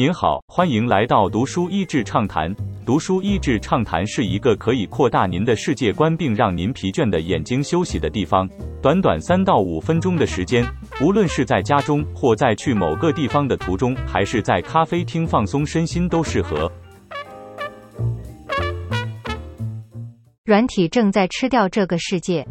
您好，欢迎来到读书益智畅谈。读书益智畅谈是一个可以扩大您的世界观并让您疲倦的眼睛休息的地方。短短三到五分钟的时间，无论是在家中或在去某个地方的途中，还是在咖啡厅放松身心，都适合。软体正在吃掉这个世界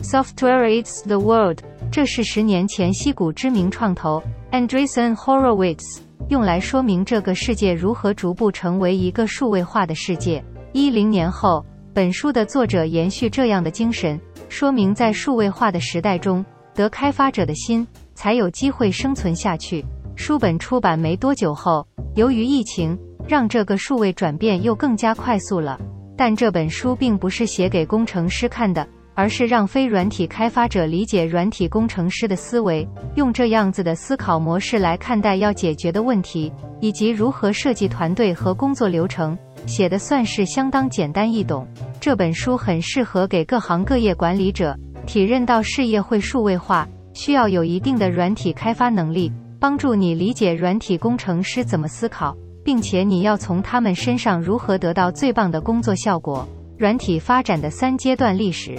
，Software eats the world。这是十年前西谷知名创投 Andreessen Horowitz 用来说明这个世界如何逐步成为一个数位化的世界。一零年后，本书的作者延续这样的精神，说明在数位化的时代中，得开发者的心才有机会生存下去。书本出版没多久后，由于疫情，让这个数位转变又更加快速了。但这本书并不是写给工程师看的，而是让非软体开发者理解软体工程师的思维，用这样子的思考模式来看待要解决的问题，以及如何设计团队和工作流程。写的算是相当简单易懂。这本书很适合给各行各业管理者，体认到事业会数位化，需要有一定的软体开发能力，帮助你理解软体工程师怎么思考。并且你要从他们身上如何得到最棒的工作效果？软体发展的三阶段历史，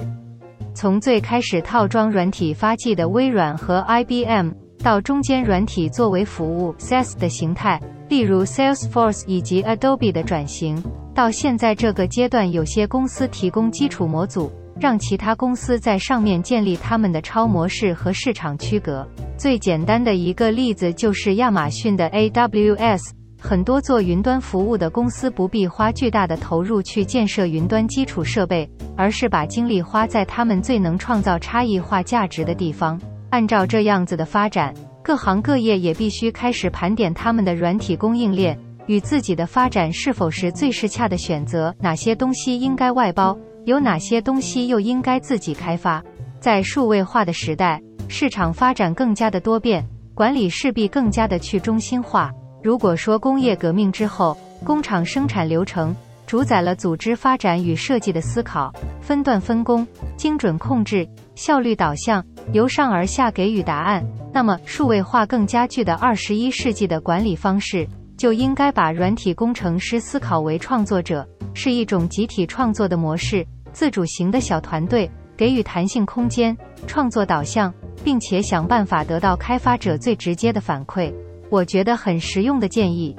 从最开始套装软体发迹的微软和 IBM，到中间软体作为服务 SaaS 的形态，例如 Salesforce 以及 Adobe 的转型，到现在这个阶段，有些公司提供基础模组，让其他公司在上面建立他们的超模式和市场区隔。最简单的一个例子就是亚马逊的 AWS。很多做云端服务的公司不必花巨大的投入去建设云端基础设备，而是把精力花在他们最能创造差异化价值的地方。按照这样子的发展，各行各业也必须开始盘点他们的软体供应链与自己的发展是否是最适恰的选择，哪些东西应该外包，有哪些东西又应该自己开发。在数位化的时代，市场发展更加的多变，管理势必更加的去中心化。如果说工业革命之后，工厂生产流程主宰了组织发展与设计的思考，分段分工、精准控制、效率导向，由上而下给予答案，那么数位化更加具的二十一世纪的管理方式，就应该把软体工程师思考为创作者，是一种集体创作的模式，自主型的小团队给予弹性空间，创作导向，并且想办法得到开发者最直接的反馈。我觉得很实用的建议。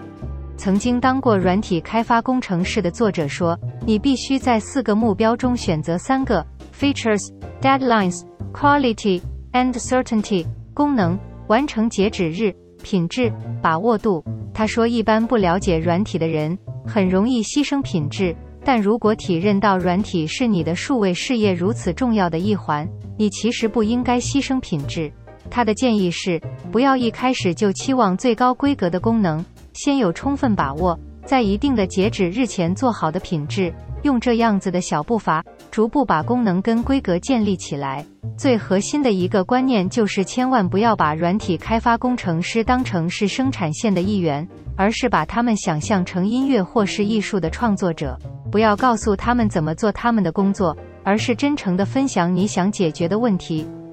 曾经当过软体开发工程师的作者说：“你必须在四个目标中选择三个：features、deadlines、quality and certainty。功能、完成截止日、品质、把握度。”他说：“一般不了解软体的人很容易牺牲品质，但如果体认到软体是你的数位事业如此重要的一环，你其实不应该牺牲品质。”他的建议是，不要一开始就期望最高规格的功能，先有充分把握，在一定的截止日前做好的品质，用这样子的小步伐，逐步把功能跟规格建立起来。最核心的一个观念就是，千万不要把软体开发工程师当成是生产线的一员，而是把他们想象成音乐或是艺术的创作者。不要告诉他们怎么做他们的工作，而是真诚地分享你想解决的问题。